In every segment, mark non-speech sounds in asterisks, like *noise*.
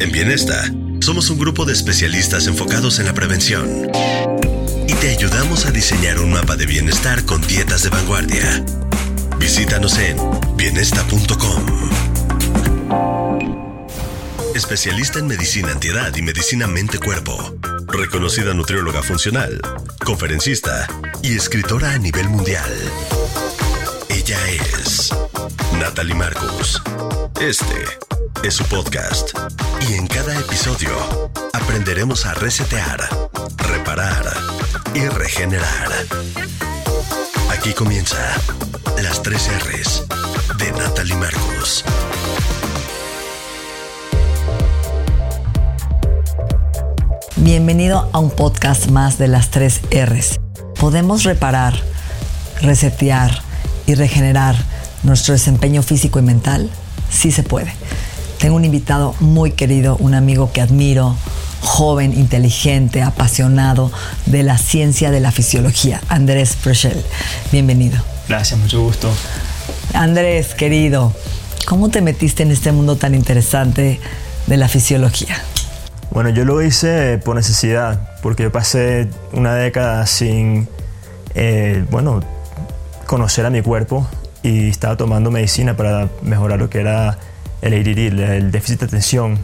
En Bienesta, somos un grupo de especialistas enfocados en la prevención y te ayudamos a diseñar un mapa de bienestar con dietas de vanguardia. Visítanos en bienesta.com. Especialista en medicina antiedad y medicina mente-cuerpo. Reconocida nutrióloga funcional, conferencista y escritora a nivel mundial. Ella es Natalie Marcus. Este es su podcast. Y en cada episodio aprenderemos a resetear, reparar y regenerar. Aquí comienza las tres R's de Natalie Marcus. Bienvenido a un podcast más de las tres R's. ¿Podemos reparar, resetear y regenerar nuestro desempeño físico y mental? Sí se puede. Tengo un invitado muy querido, un amigo que admiro, joven, inteligente, apasionado de la ciencia de la fisiología, Andrés Preschel. Bienvenido. Gracias, mucho gusto. Andrés, querido, ¿cómo te metiste en este mundo tan interesante de la fisiología? Bueno, yo lo hice por necesidad, porque yo pasé una década sin, eh, bueno, conocer a mi cuerpo y estaba tomando medicina para mejorar lo que era el ADD, el déficit de atención.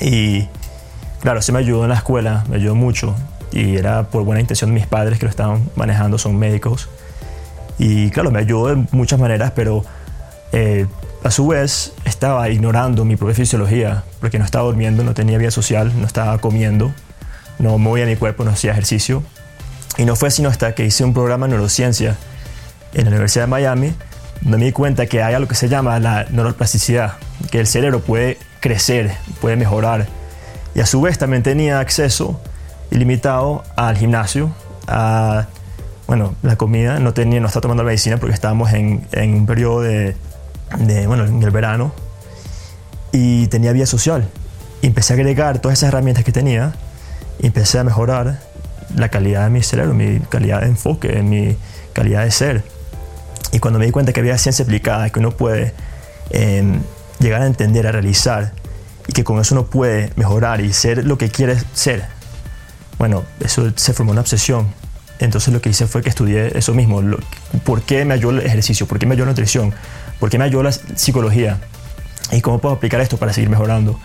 Y claro, se me ayudó en la escuela, me ayudó mucho. Y era por buena intención de mis padres que lo estaban manejando, son médicos. Y claro, me ayudó de muchas maneras, pero eh, a su vez estaba ignorando mi propia fisiología, porque no estaba durmiendo, no tenía vida social, no estaba comiendo, no movía mi cuerpo, no hacía ejercicio. Y no fue sino hasta que hice un programa de neurociencia en la Universidad de Miami, me di cuenta que hay algo que se llama la neuroplasticidad, que el cerebro puede crecer, puede mejorar. Y a su vez también tenía acceso ilimitado al gimnasio, a bueno, la comida, no, tenía, no estaba tomando la medicina porque estábamos en, en un periodo de, bueno, en el verano, y tenía vida social. Empecé a agregar todas esas herramientas que tenía y empecé a mejorar la calidad de mi cerebro, mi calidad de enfoque, mi calidad de ser. Y cuando me di cuenta que había ciencia aplicada, que uno puede eh, llegar a entender, a realizar, y que con eso uno puede mejorar y ser lo que quiere ser, bueno, eso se formó una obsesión. Entonces lo que hice fue que estudié eso mismo. Lo, ¿Por qué me ayudó el ejercicio? ¿Por qué me ayudó la nutrición? ¿Por qué me ayudó la psicología? ¿Y cómo puedo aplicar esto para seguir mejorando?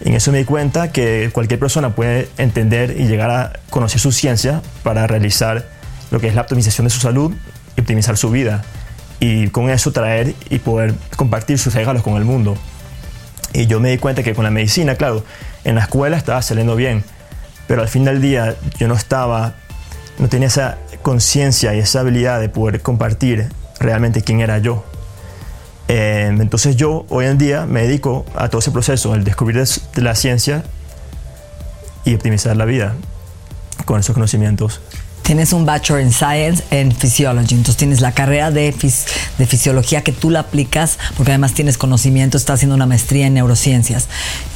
En eso me di cuenta que cualquier persona puede entender y llegar a conocer su ciencia para realizar lo que es la optimización de su salud optimizar su vida. Y con eso traer y poder compartir sus regalos con el mundo. Y yo me di cuenta que con la medicina, claro, en la escuela estaba saliendo bien, pero al fin del día yo no estaba, no tenía esa conciencia y esa habilidad de poder compartir realmente quién era yo. Eh, entonces yo hoy en día me dedico a todo ese proceso, el descubrir de la ciencia y optimizar la vida con esos conocimientos. Tienes un Bachelor in Science en Physiology, entonces tienes la carrera de, fis fisiología que tú la aplicas porque además tienes conocimiento, estás haciendo una maestría en neurociencias.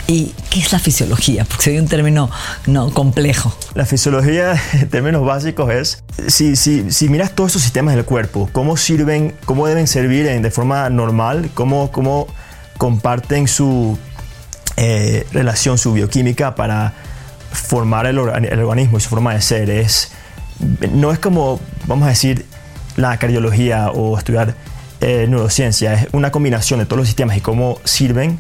¿Y qué es la fisiología? Porque soy un término no, complejo. La fisiología, en términos básicos, es si, si, si miras todos esos sistemas del cuerpo, cómo sirven, cómo deben servir de forma normal, cómo, cómo comparten su eh, relación, su bioquímica para formar el, el organismo y su forma de ser. Es, no es como, vamos a decir, la cardiología o estudiar eh, neurociencia, es una combinación de todos los sistemas y cómo sirven,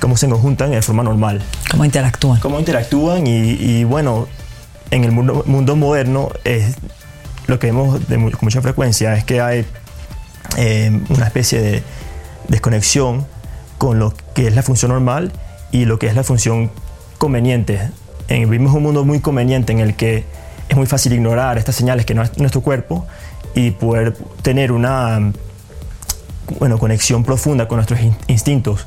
cómo se conjuntan de forma normal. ¿Cómo interactúan? Cómo interactúan y, y bueno, en el mundo, mundo moderno es, lo que vemos de, con mucha frecuencia es que hay eh, una especie de desconexión con lo que es la función normal y lo que es la función conveniente. En, vivimos un mundo muy conveniente en el que es muy fácil ignorar estas señales que no es nuestro cuerpo y poder tener una, bueno, conexión profunda con nuestros instintos.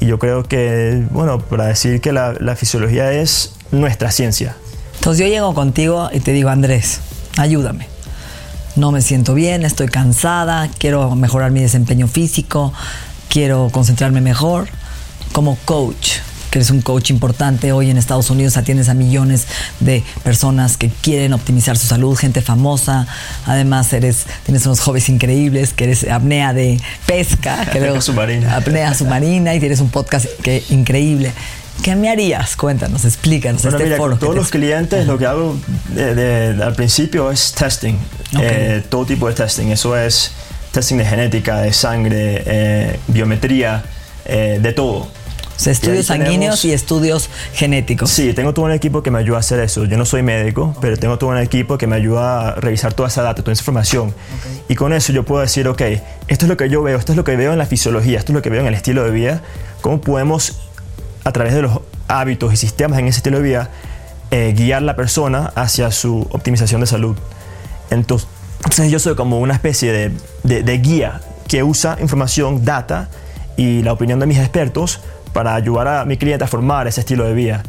Y yo creo que, bueno, para decir que la, la fisiología es nuestra ciencia. Entonces yo llego contigo y te digo, Andrés, ayúdame. No me siento bien, estoy cansada, quiero mejorar mi desempeño físico, quiero concentrarme mejor. Como coach, que eres un coach importante. Hoy en Estados Unidos atiendes a millones de personas que quieren optimizar su salud, gente famosa. Además, eres, tienes unos hobbies increíbles, que eres apnea de pesca. Que apnea submarina. Apnea submarina y tienes un podcast que, increíble. ¿Qué me harías? Cuéntanos, explícanos. Bueno, este mira, todos los clientes lo que hago al principio es testing, eh, todo tipo de testing. Eso es testing de genética, de sangre, eh, biometría, eh, de todo estudios sanguíneos y estudios genéticos. Sí, tengo todo un equipo que me ayuda a hacer eso. Yo no soy médico, pero tengo todo un equipo que me ayuda a revisar toda esa data, toda esa información. Y con eso yo puedo decir, ok, esto es lo que yo veo, esto es lo que veo en la fisiología, esto es lo que veo en el estilo de vida. ¿Cómo podemos, a través de los hábitos y sistemas en ese estilo de vida, eh, guiar la persona hacia su optimización de salud? Entonces, yo soy como una especie de, de guía que usa información, data y la opinión de mis expertos para ayudar a mi cliente a formar ese estilo de vida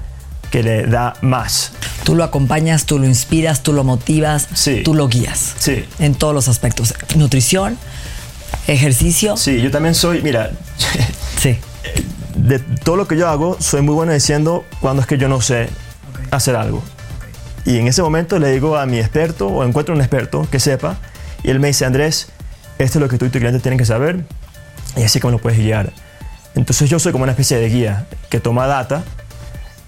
que le da más. Tú lo acompañas, tú lo inspiras, tú lo motivas, tú lo guías. Sí. En todos los aspectos. Nutrición, ejercicio. Sí, yo también soy, mira, *laughs* sí. de todo lo que yo hago, soy muy bueno diciendo cuando es que yo no sé hacer algo. Y en ese momento le digo a mi experto o encuentro un experto que sepa y él me dice, Andrés, esto es lo que tú y tu cliente tienen que saber y así como lo puedes guiar. Entonces yo soy como una especie de guía que toma data,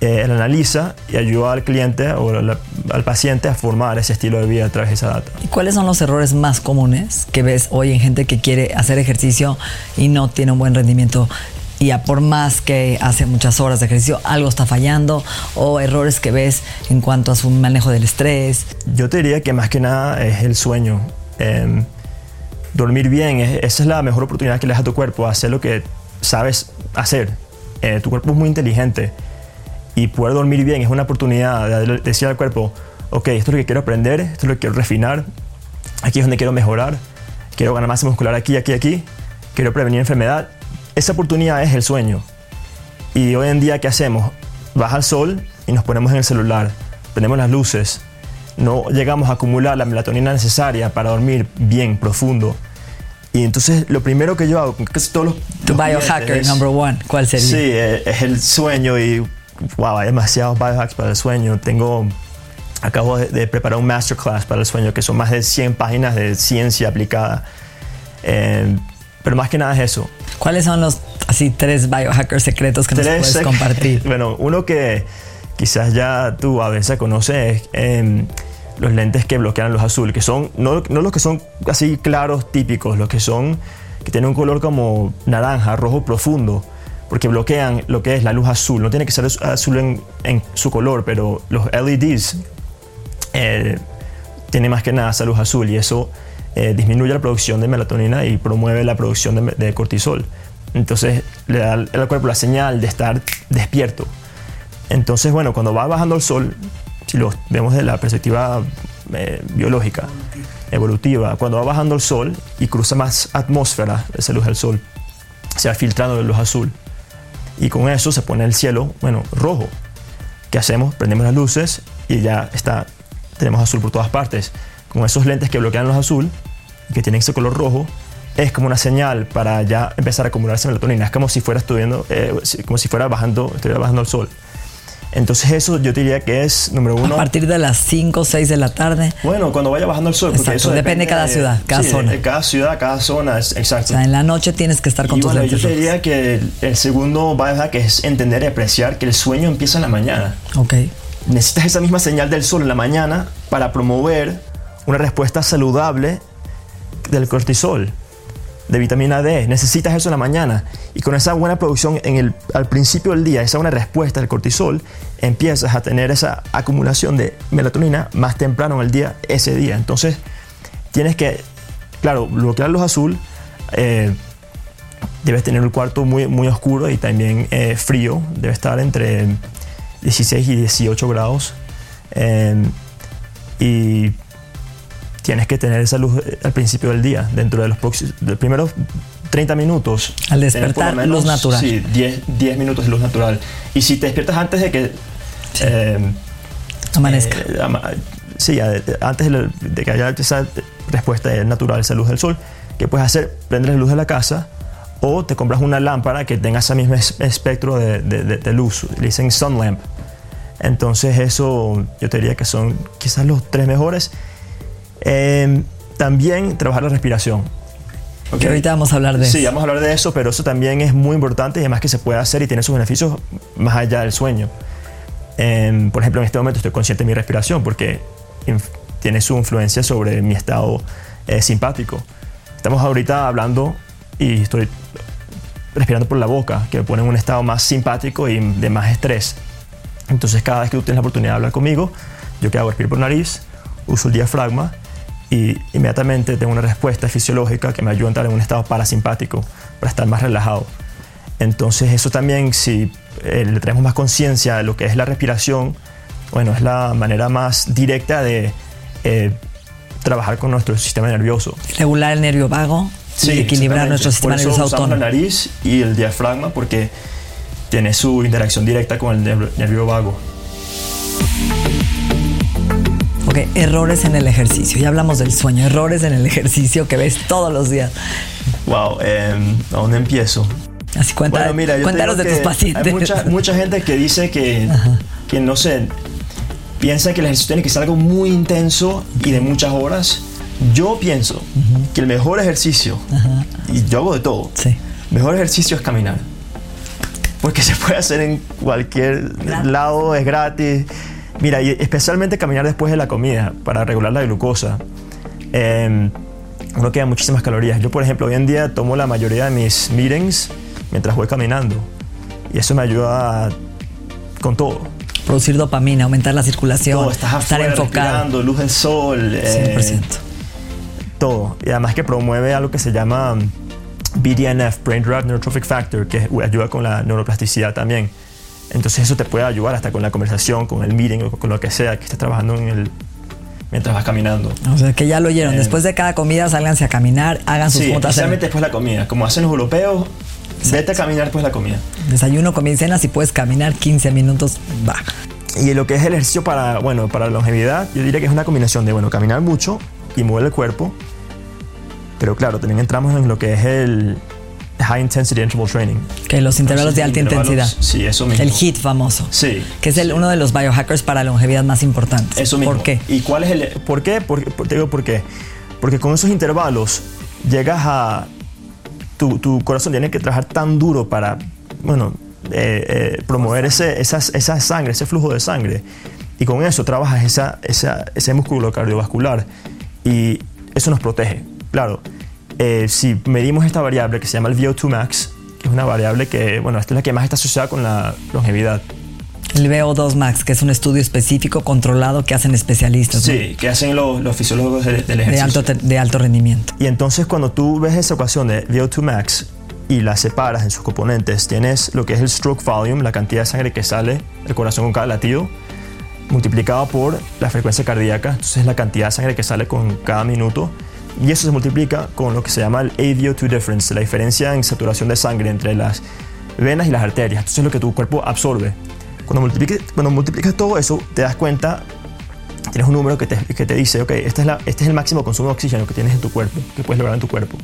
eh, la analiza y ayuda al cliente o al paciente a formar ese estilo de vida a través de esa data. ¿Y cuáles son los errores más comunes que ves hoy en gente que quiere hacer ejercicio y no tiene un buen rendimiento? Y a por más que hace muchas horas de ejercicio, algo está fallando o errores que ves en cuanto a su manejo del estrés. Yo te diría que más que nada es el sueño. Em, dormir bien, esa es la mejor oportunidad que le das a tu cuerpo, hacer lo que sabes hacer. Eh, tu cuerpo es muy inteligente y poder dormir bien es una oportunidad de decir al cuerpo, ok, esto es lo que quiero aprender, esto es lo que quiero refinar, aquí es donde quiero mejorar, quiero ganar masa muscular aquí, aquí, aquí, quiero prevenir enfermedad. Esa oportunidad es el sueño. Y hoy en día, ¿qué hacemos? Baja el sol y nos ponemos en el celular, prendemos las luces, no llegamos a acumular la melatonina necesaria para dormir bien, profundo. Y entonces lo primero que yo hago con casi todos los... Tu biohacker number one, ¿cuál sería? Sí, eh, es el sueño y wow, hay demasiados biohacks para el sueño. Tengo, acabo de, preparar un masterclass para el sueño que son más de 100 páginas de ciencia aplicada. Eh, pero más que nada es eso. ¿Cuáles son los así tres biohackers secretos que nos puedes compartir? *laughs* bueno, uno que quizás ya tú a veces conoces es... Em, los lentes que bloquean luz azul, que son no, no, los que son así claros típicos, los que son que tienen un color como naranja, rojo profundo, porque bloquean lo que es la luz azul. No tiene que ser azul en, en su color, pero los LEDs eh, tienen más que nada esa luz azul y eso eh, disminuye la producción de melatonina y promueve la producción de, de cortisol. Entonces le da al cuerpo la señal de estar despierto. Entonces, bueno, cuando va bajando el sol, si lo vemos desde la perspectiva eh, biológica, evolutiva, cuando va bajando el sol y cruza más atmósfera, esa luz del sol, se va filtrando de luz azul. Y con eso se pone el cielo, bueno, rojo. ¿Qué hacemos? Prendemos las luces y ya está, tenemos azul por todas partes. Con esos lentes que bloquean luz azul que tienen ese color rojo, es como una señal para ya empezar a acumularse melatonina. Es como si fuera estudiando, eh, como si fuera bajando, estuviera bajando el sol. Entonces eso yo diría que es número uno. A partir de las 5 o 6 de la tarde. Bueno, cuando vaya bajando el sol. Porque eso depende de cada ciudad, cada zona. De cada ciudad, cada zona, es, exacto. O sea, en la noche tienes que estar con y tus bueno, Yo te diría que el, segundo biohack es entender y apreciar que el sueño empieza en la mañana. Ok. Necesitas esa misma señal del sol en la mañana para promover una respuesta saludable del cortisol de vitamina D. Necesitas eso en la mañana. Y con esa buena producción en el, al principio del día, esa buena respuesta del cortisol, empiezas a tener esa acumulación de melatonina más temprano en el día, ese día. Entonces, tienes que, claro, bloquear luz azul. Eh, debes tener el cuarto muy, muy oscuro y también eh, frío. Debe estar entre 16 y 18 grados. Eh, y tienes que tener esa luz eh, al principio del día, dentro de los, próximos, de primeros 30 minutos. Al despertar, lo luz natural. Sí, 10, 10 minutos de luz natural. Y si te despiertas antes de que... eh, Amanezca. eh, ama- sí, antes de, de que haya esa respuesta natural, esa luz del sol, ¿qué puedes hacer? Prendes la luz de la casa o te compras una lámpara que tenga ese mismo es- espectro de, de- de- de luz. Le dicen sun lamp. Entonces eso yo te diría que son quizás los tres mejores. Eh, también trabajar la respiración. ¿ok? Que ahorita vamos a hablar de Sí, eso. vamos a hablar de eso, pero eso también es muy importante y además que se puede hacer y tiene sus beneficios más allá del sueño. Em, por ejemplo, en este momento estoy consciente de mi respiración porque tiene su influencia sobre mi estado eh, simpático. Estamos ahorita hablando y estoy respirando por la boca, que me pone en un estado más simpático y de más estrés. Entonces, cada vez que tú tienes la oportunidad de hablar conmigo, yo que hago respiro por nariz, uso el diafragma y inmediatamente tengo una respuesta fisiológica que me ayuda a entrar en un estado parasimpático para estar más relajado. Entonces, eso también, si eh, le traemos más conciencia de lo que es la respiración, bueno, es la manera más directa de eh, trabajar con nuestro sistema nervioso. Regular el nervio vago y equilibrar nuestro sistema Por eso nervioso autónomo. la nariz y el diafragma porque tiene su interacción directa con el nerv- nervio vago. Ok, errores en el ejercicio. Ya hablamos del sueño, errores en el ejercicio que ves todos los días. Wow, em, ¿a dónde empiezo? Así cuenta, Bueno, mira, yo cuéntanos de tus pacientes. Hay mucha, mucha gente que dice que, que, no sé, piensa que el ejercicio tiene que ser algo muy intenso y de muchas horas. Yo pienso que el mejor ejercicio, y yo hago de todo, Sí. mejor ejercicio es caminar. Porque se puede hacer en cualquier Gratis. lado, es gratis. Mira, y especialmente caminar después de la comida para regular la glucosa. Eh, uno queda muchísimas calorías. Yo, por ejemplo, hoy en día tomo la mayoría de mis meetings mientras voy caminando. Y eso me ayuda a- con todo. Producir dopamina, aumentar la circulación, Todo, estás estar afuera, enfocado. respirando, luz del sol. eh, 100%. todo. Y además que promueve algo que se llama BDNF, Brain Derived Neurotrophic Factor, que ayuda con la neuroplasticidad también. Entonces eso te puede ayudar hasta con la conversación, con el meeting o con lo que sea que estés trabajando en el, mientras vas caminando. O sea, que ya lo oyeron. Eh. Después de cada comida, sálganse a caminar, hagan sus Sí, juntas. especialmente después de la comida. Como hacen los europeos, vete a caminar después de la comida. Desayuno, comida y cena. Si puedes caminar 15 minutos, va. Y lo que es el ejercicio para, bueno, para la longevidad, yo diría que es una combinación de, bueno, caminar mucho y mover el cuerpo. Pero claro, también entramos en lo que es el High Intensity Interval Training. Que los intervalos de alta Intervalos, intensidad. Sí, eso mismo. El HIT famoso. Sí. Que es el, uno de los biohackers para longevidad más importantes. Eso mismo. ¿Por qué? ¿Y cuál es el por qué? Por- por- te digo por qué. Porque con esos intervalos llegas a tu, tu corazón tiene que trabajar tan duro para, bueno, eh, eh, promover ese, esas- esa sangre, ese flujo de sangre. Y con eso trabajas esa, esa- ese músculo cardiovascular y eso nos protege. Claro, eh, si medimos esta variable que se llama el VO2 max, que es una variable que, bueno, esta es la que más está asociada con la longevidad. El VO2 Max, que es un estudio específico controlado que hacen especialistas ¿no? Sí, que hacen los, los fisiólogos de- del ejercicio. de, alto, te- de alto rendimiento. Y entonces cuando tú ves esa ecuación de VO2 max y la separas en sus componentes, tienes lo que es el stroke volume, la cantidad de sangre que sale del corazón con cada latido, multiplicado por la frecuencia cardíaca, entonces la cantidad de sangre que sale con cada minuto, y eso se multiplica con lo que se llama el AVO2 difference, la diferencia en saturación de sangre entre las venas y las arterias, entonces es lo que tu cuerpo absorbe. Cuando multiplicas, todo eso, te das cuenta tienes un número que te, que te dice, ok, esta es la- este es el máximo consumo de oxígeno que tienes en tu cuerpo, que puedes lograr en tu cuerpo.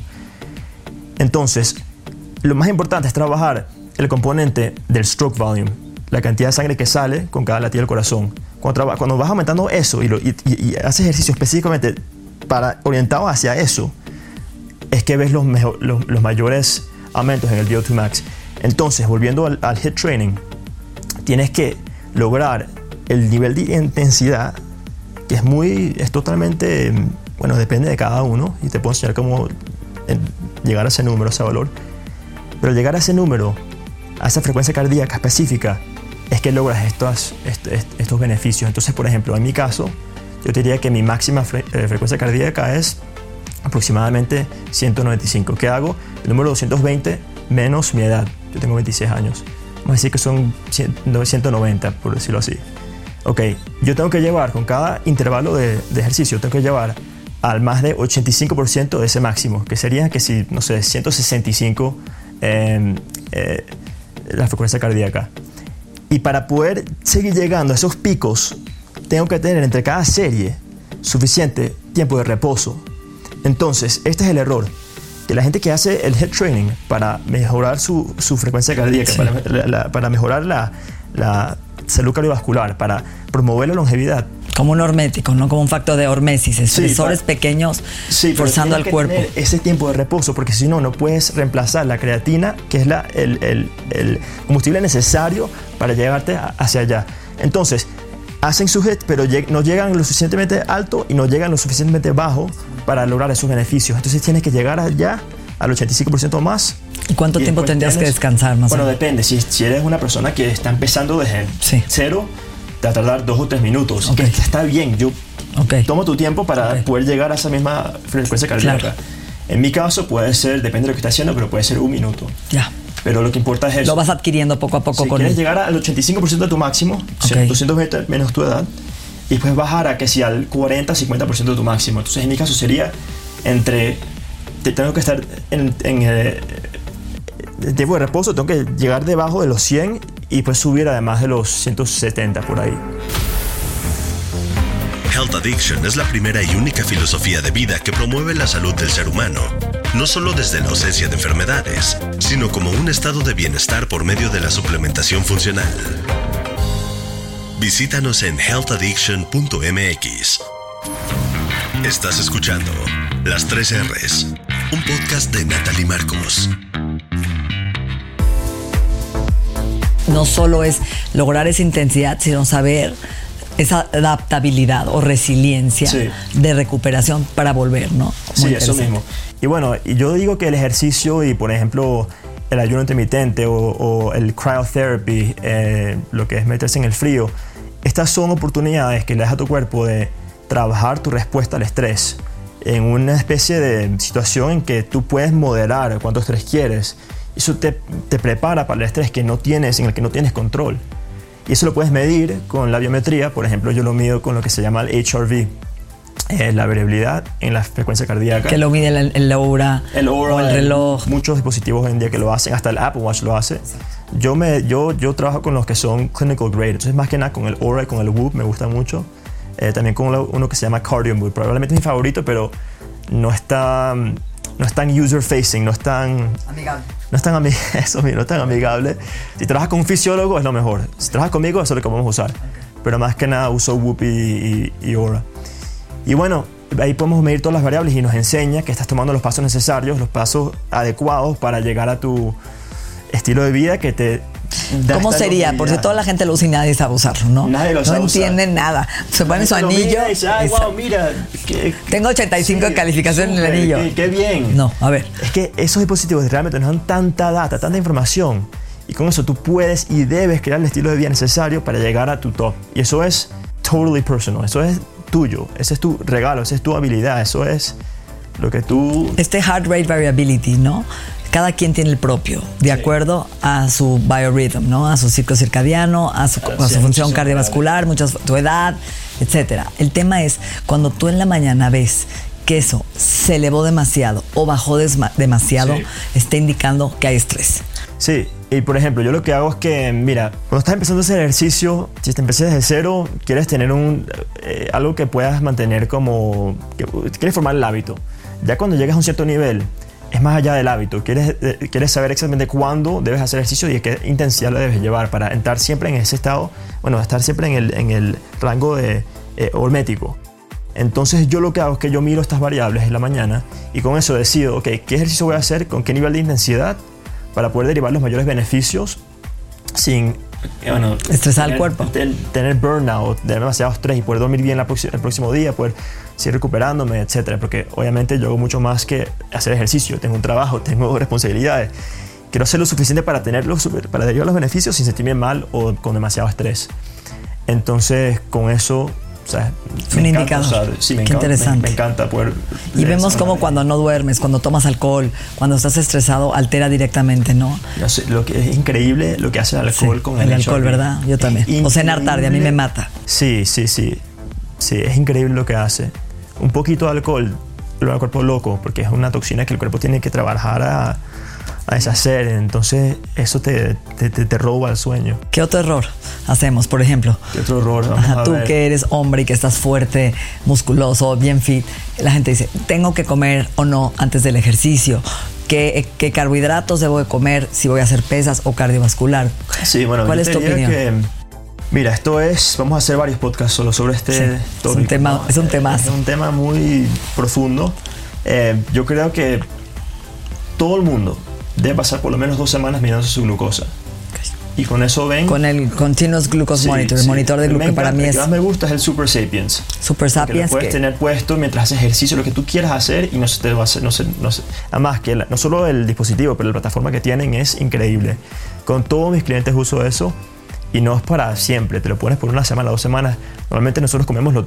Entonces, lo más importante es trabajar el componente del stroke volume, la cantidad de sangre que sale con cada latido del corazón. Cuando, traba- cuando vas aumentando eso y haces ejercicio específicamente para, orientado hacia eso, es que ves los, los, mayores aumentos en el VO2 max. Entonces, volviendo al, al HIT training, tienes que lograr el nivel de intensidad que es muy, es totalmente, bueno, depende de cada uno y te puedo enseñar cómo llegar a ese número, a ese valor. Pero llegar a ese número, a esa frecuencia cardíaca específica, es que logras estos, est- est- estos beneficios. Entonces, por ejemplo, en mi caso, yo diría que mi máxima fre- eh, frecuencia cardíaca es aproximadamente 195. ¿Qué hago? El número 220 menos mi edad. Yo tengo 26 años. Vamos a decir que son 100 no, 190, por decirlo así. Ok, yo tengo que llevar con cada intervalo de, de ejercicio, tengo que llevar al más de 85% de ese máximo, que sería que si, no sé, 165 eh, eh, la frecuencia cardíaca. Y para poder seguir llegando a esos picos, tengo que tener entre cada serie suficiente tiempo de reposo. Entonces, este es el error. Que la gente que hace el head training para mejorar su, su frecuencia cardíaca, Sí. para, la- la- para mejorar la, la salud cardiovascular, para promover la longevidad, Como un hormético, ¿no? Como un factor de hormesis, estresores pa- pequeños Sí, forzando al que cuerpo. tener ese tiempo de reposo, porque si no, no puedes reemplazar la creatina, que es la, el, el- el combustible necesario para llevarte a- hacia allá. Entonces, hacen su hit, pero no llegan lo suficientemente alto y no llegan lo suficientemente bajo para lograr esos beneficios. Entonces, tienes que llegar allá al 85% más. ¿Y cuánto y tiempo tendrías que descansar más o Bueno, menos? depende. Si, si eres una persona que está empezando desde Sí. cero, te va a tardar dos o tres minutos. Ok. Que está bien. Yo Ok. Toma tu tiempo para poder llegar a esa misma frecuencia cardíaca. Claro. En mi caso puede ser, depende de lo que estés haciendo, pero puede ser un minuto. Ya. Pero lo que importa es eso. Lo vas adquiriendo poco a poco si con quieres el- llegar al 85% de tu máximo, Ok. 220 menos tu edad, y después bajar a que si al 40-50% de tu máximo. Entonces en mi caso sería entre, te tengo que estar en, en, eh, el tiempo de reposo, tengo que llegar debajo de los 100 y pues subir además de los 170 por ahí. Health Addiction es la primera y única filosofía de vida que promueve la salud del ser humano, no solo desde la ausencia de enfermedades, sino como un estado de bienestar por medio de la suplementación funcional. Visítanos en healthaddiction.mx. Estás escuchando Las 3 R's, un podcast de Natalie Marcos. no solo es lograr esa intensidad, sino saber esa adaptabilidad o resiliencia Sí. de recuperación para volver, ¿no? Muy Sí, eso mismo. Y bueno, yo digo que el ejercicio y, por ejemplo, el ayuno intermitente o, o el cryotherapy, eh, lo que es meterse en el frío, estas son oportunidades que le das a tu cuerpo de trabajar tu respuesta al estrés en una especie de situación en que tú puedes moderar cuánto estrés quieres. Eso te, te prepara para el estrés que no tienes, en el que no tienes control. Y eso lo puedes medir con la biometría. Por ejemplo, yo lo mido con lo que se llama el HRV, eh, la variabilidad en la frecuencia cardíaca. Que lo mide el, el Oura, El Oura, o el reloj. Muchos dispositivos hoy en día que lo hacen, hasta el Apple Watch lo hace. Yo, me, yo, yo trabajo con los que son clinical grade, entonces más que nada con el Oura y con el Whoop me gusta mucho. Eh, también con uno, que se llama Cardio probablemente es mi favorito, pero no está, no es tan user facing, no es tan, Amigable. no es tan, ami- *laughs* eso no es tan amigable. Si trabajas con un fisiólogo es lo mejor. Si trabajas conmigo eso es lo que vamos a usar. Pero más que nada uso Whoop y, y, y Oura. Y bueno, ahí podemos medir todas las variables y nos enseña que estás tomando los pasos necesarios, los pasos adecuados para llegar a tu estilo de vida que te ¿Cómo sería? Porque toda la gente lo usa y nadie sabe usarlo, ¿no? Nadie lo no sabe usar. entienden nada. Se pone su Lo anillo. mira y dice, "Ay, Esa- wow, mira, qué- Tengo 85 de sí, calificación en el anillo. Qué, qué bien. No, a ver. Es que esos dispositivos realmente nos dan tanta data, tanta información. Y con eso tú puedes y debes crear el estilo de vida necesario para llegar a tu top. Y eso es totally personal. Eso es tuyo. Ese es tu regalo. Esa es tu habilidad. Eso es lo que tú... Este heart rate variability, ¿no? Cada quien tiene el propio, de acuerdo a su biorhythm, ¿no? A su ciclo circadiano, a su, a su sí, función cardiovascular, muchas, tu edad, etcétera. El tema es cuando tú en la mañana ves que eso se elevó demasiado o bajó demasiado, Sí. está indicando que hay estrés. Sí, y por ejemplo, yo lo que hago es que, mira, cuando estás empezando hacer ejercicio, si te empecé desde cero, quieres tener un, eh, algo que puedas mantener como, que, quieres formar el hábito. Ya cuando llegas a un cierto nivel, es más allá del hábito. Quieres, eh, quieres saber exactamente cuándo debes hacer ejercicio y qué intensidad lo debes llevar para entrar siempre en ese estado, bueno, estar siempre en el, en el rango de eh, hormético. Entonces yo lo que hago es que yo miro estas variables en la mañana y con eso decido, ok, ¿qué ejercicio voy a hacer? ¿Con qué nivel de intensidad? Para poder derivar los mayores beneficios sin... eh, Bueno, Estresar al tener- cuerpo. ten- Tener burnout, tener demasiado estrés y poder dormir bien la el próximo día, poder seguir recuperándome, etcétera. Porque obviamente yo hago mucho más que hacer ejercicio. Tengo un trabajo, *laughs* tengo responsabilidades. Quiero hacer lo suficiente para tenerlo, super- para derivar los beneficios sin sentirme mal o con demasiado estrés. Entonces, con eso, o sea, un me encanta, indicador. o sea, sí, me Qué encanta, me- interesante. Me, encanta poder. Y vemos cómo como cuando no duermes, cuando tomas alcohol, cuando estás estresado, altera directamente, ¿no? Sé, lo que es increíble lo que hace el alcohol Sí, con el el, alcohol. ¿verdad? Yo también. O cenar tarde, a mí me mata. Sí, sí, sí. Sí, es increíble lo que hace. Un poquito de alcohol lo al cuerpo loco, porque es una toxina que el cuerpo tiene que trabajar a, a deshacer. Entonces, eso te, te, te, te roba el sueño. ¿Qué otro error hacemos, por ejemplo? ¿Qué otro error? Ajá, tú ver. que eres hombre y que estás fuerte, musculoso, bien fit, la gente dice, ¿tengo que comer o no antes del ejercicio? ¿Qué, qué carbohidratos debo de comer si voy a hacer pesas o cardiovascular? Sí, bueno, ¿Cuál yo es te tu diría opinión? que- mira, esto es, vamos a hacer varios podcasts solo sobre este Sí, es tópico, un tema- es un temazo. Es un tema muy profundo. Eh, yo creo que todo el mundo debe pasar por lo menos dos semanas mirándose su glucosa. Y con eso ven... Con el Continuous Glucose Sí, Monitor, el sí. monitor de glucosa, para mí es que más me gusta es el Super Sapiens. Super Que lo Sapiens. puedes que- tener puesto mientras haces ejercicio, lo que tú quieras hacer y no se te va a hacer, no se- no se- además que la- no solo el dispositivo, pero la plataforma que tienen es increíble. Con todos mis clientes uso eso y no es para siempre, te lo pones por una semana, dos semanas. Normalmente nosotros comemos lo,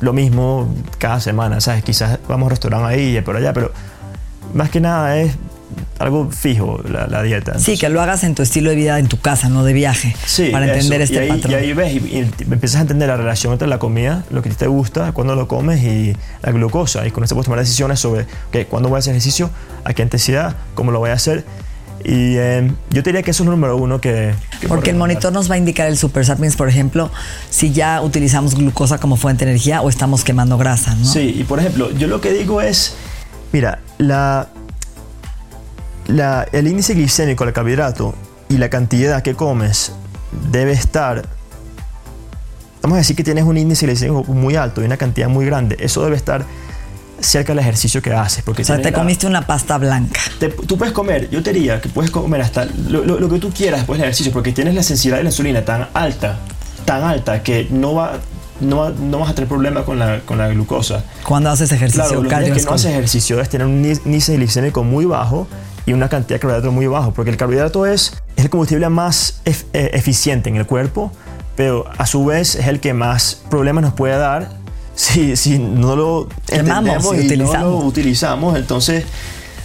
lo mismo cada semana, ¿sabes? Quizás vamos a un restaurante ahí y por allá, pero más que nada es algo fijo la, la dieta. Sí, que lo hagas en tu estilo de vida, en tu casa, no de viaje, Sí, para entender eso. este y ahí, patrón. Y ahí ves y, y empiezas a entender la relación entre la comida, lo que te gusta, cuándo lo comes y la glucosa. Y con eso puedes tomar decisiones sobre okay, cuándo voy a hacer ejercicio, a qué intensidad, cómo lo voy a hacer. Y eh, yo te diría que eso es lo número uno que... que Porque el monitor nos va a indicar el Super Sapiens, por ejemplo, si ya utilizamos glucosa como fuente de energía o estamos quemando grasa, ¿no? Sí, y por ejemplo, yo lo que digo es, mira, la, la- el índice glicémico del carbohidrato y la cantidad que comes debe estar, vamos a decir que tienes un índice glicémico muy alto y una cantidad muy grande, eso debe estar cerca del ejercicio que haces. Porque O sea, te la- comiste una pasta blanca. te- tú puedes comer, yo te diría que puedes comer hasta lo, lo- lo que tú quieras después del ejercicio, porque tienes la sensibilidad de la insulina tan alta, tan alta, que no, va, no, no vas a tener problema con la, con la glucosa. Cuando haces ejercicio Claro, los días que no haces ejercicio es tener un índice glicémico muy bajo y una cantidad de carbohidrato muy bajo, porque el carbohidrato es, es el combustible más eh, eficiente en el cuerpo, pero a su vez es el que más problemas nos puede dar si, si no lo entendemos y y, no utilizamos. lo utilizamos. Entonces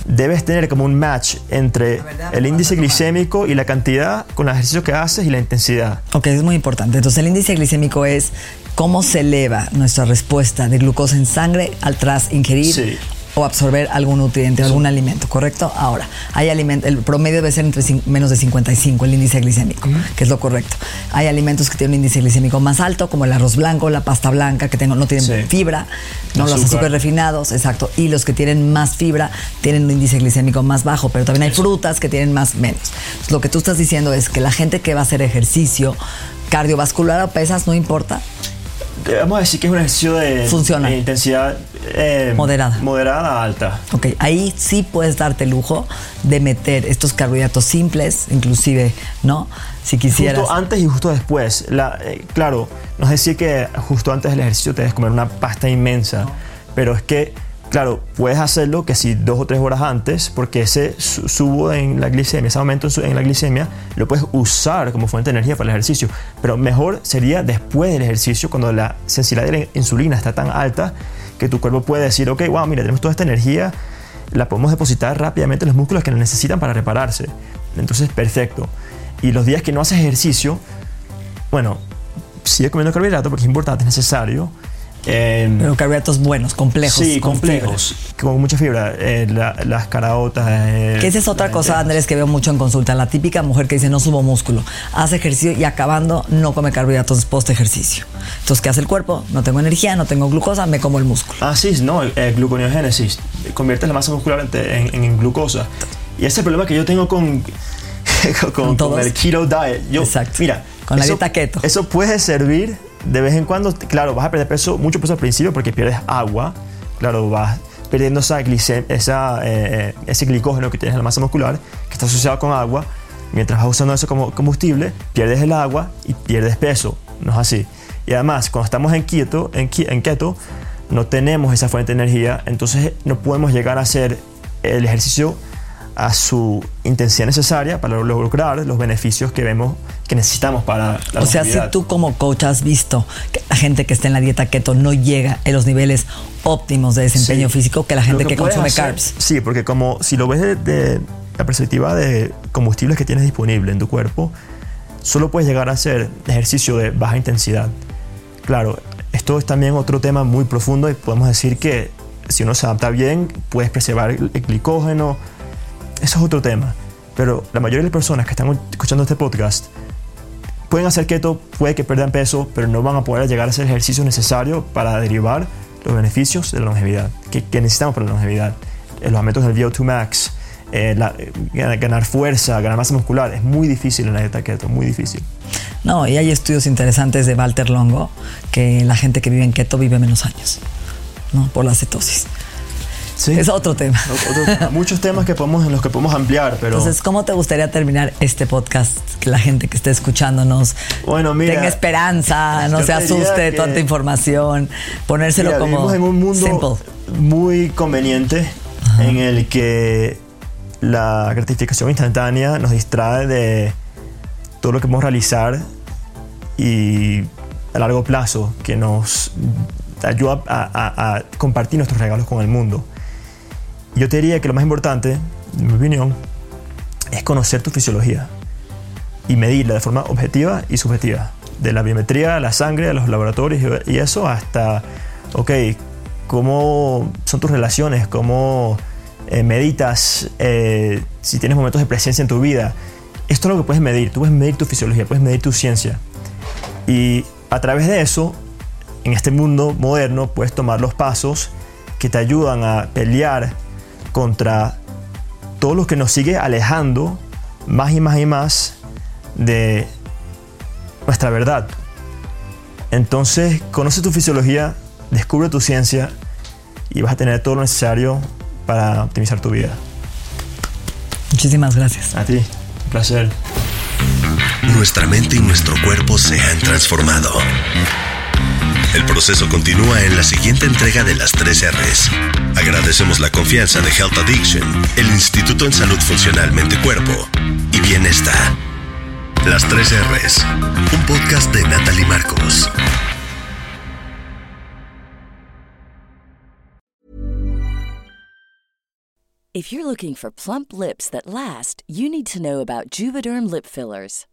debes tener como un match entre el índice glicémico y la cantidad con el ejercicio que haces y la intensidad. Ok, es muy importante. Entonces, el índice glicémico es cómo se eleva nuestra respuesta de glucosa en sangre al tras ingerir Sí. O absorber algún nutriente o algún alimento, ¿correcto? Ahora, hay alimentos, el promedio debe ser entre menos de 55 el índice glicémico, que es lo correcto. Hay alimentos que tienen un índice glicémico más alto, como el arroz blanco, la pasta blanca, que tengo- no tienen Sí. fibra, no los Azúcar. azúcares refinados, exacto. Y los que tienen más fibra tienen un índice glicémico más bajo, pero también hay frutas que tienen más menos. Entonces, lo que tú estás diciendo es que la gente que va a hacer ejercicio cardiovascular o pesas, no importa. Eh, Vamos a decir que es un ejercicio de, intensidad eh, Moderada. moderada alta. Ok, ahí sí puedes darte el lujo de meter estos carbohidratos simples, inclusive, ¿no? Si quisieras. Justo antes y justo después. La, eh, claro, no es decir que justo antes del ejercicio te debes comer una pasta inmensa, pero es que, claro, puedes hacerlo que si dos o tres horas antes, porque ese su- subo en la glicemia, ese aumento en la glicemia, lo puedes usar como fuente de energía para el ejercicio. Pero mejor sería después del ejercicio, cuando la sensibilidad de la insulina está tan alta que tu cuerpo puede decir, ok, wow, mira, tenemos toda esta energía, la podemos depositar rápidamente en los músculos que la necesitan para repararse. Entonces, perfecto. Y los días que no haces ejercicio, bueno, sigue comiendo carbohidratos porque es importante, es necesario. Eh, Pero carbohidratos buenos, complejos. sí, con complejos, con mucha fibra. Eh, la- las caraotas. eh, Que esa es otra cosa. Andrés, que veo mucho en consulta. La típica mujer que dice no subo músculo, hace ejercicio y acabando no come carbohidratos post ejercicio. Entonces, ¿qué hace el cuerpo? No tengo energía, no tengo glucosa, me como el músculo. Ah, sí, no, eh, gluconeogénesis. Convierte la masa muscular en, en- en glucosa. Y ese es el problema que yo tengo con, *laughs* con, ¿Con con el keto diet. Yo, Exacto. Mira, Con la eso- dieta keto. Eso puede servir de vez en cuando. Claro, vas a perder peso, mucho peso al principio porque pierdes agua. Claro, vas perdiendo esa esa, eh, ese glicógeno que tienes en la masa muscular, que está asociado con agua. Mientras vas usando eso como combustible, pierdes el agua y pierdes peso. No es así. Y además, cuando estamos en keto, en, en keto, no tenemos esa fuente de energía, entonces no podemos llegar a hacer el ejercicio a su intensidad necesaria para lograr los beneficios que vemos que necesitamos para la O sea, si tú como coach has visto que la gente que está en la dieta keto no llega a los niveles óptimos de desempeño Sí. físico que la gente que, consume hacer- carbs. Sí, porque como si lo ves de, de la perspectiva de combustibles que tienes disponible en tu cuerpo, solo puedes llegar a hacer ejercicio de baja intensidad. Claro, esto es también otro tema muy profundo y podemos decir que si uno se adapta bien, puedes preservar el glicógeno. Eso es otro tema. Pero la mayoría de las personas que están escuchando este podcast pueden hacer keto, puede que pierdan peso, pero no van a poder llegar a hacer el ejercicio necesario para derivar los beneficios de la longevidad que, necesitamos para la longevidad. Los aumentos del VO2 max, eh, ganar fuerza, ganar masa muscular, es muy difícil en la dieta keto, muy difícil. No, y hay estudios interesantes de Walter Longo que la gente que vive en keto vive menos años, ¿no? Por la cetosis. Sí. Es otro tema. Muchos temas que podemos, en los que podemos ampliar, pero... Entonces, ¿cómo te gustaría terminar este podcast? Que la gente que esté escuchándonos bueno, mira, tenga esperanza, no se asuste de tanta información, ponérselo como vivimos en un mundo muy conveniente en el que la gratificación instantánea nos distrae de todo lo que podemos realizar y a largo plazo que nos ayuda a, compartir nuestros regalos con el mundo. Yo te diría que lo más importante, en mi opinión, es conocer tu fisiología y medirla de forma objetiva y subjetiva. De la biometría, la sangre, a los laboratorios y eso hasta, ok, cómo son tus relaciones, cómo eh, meditas, eh, si tienes momentos de presencia en tu vida. Esto es lo que puedes medir. Tú puedes medir tu fisiología, puedes medir tu ciencia. Y a través de eso, en este mundo moderno, puedes tomar los pasos que te ayudan a pelear contra todo lo que nos sigue alejando más y más y más de nuestra verdad. Entonces, conoce tu fisiología, descubre tu ciencia y vas a tener todo lo necesario para optimizar tu vida. Muchísimas gracias. A ti, un placer. Nuestra mente y nuestro cuerpo se han transformado. El proceso continúa en la siguiente entrega de las 3 R's. Agradecemos la confianza de Health Addiction, el Instituto en Salud Funcional Mente Cuerpo y Bienestar. Las 3 R's, un podcast de Natalie Marcos. If you're looking for plump lips that last, you need to know about Juvederm lip fillers.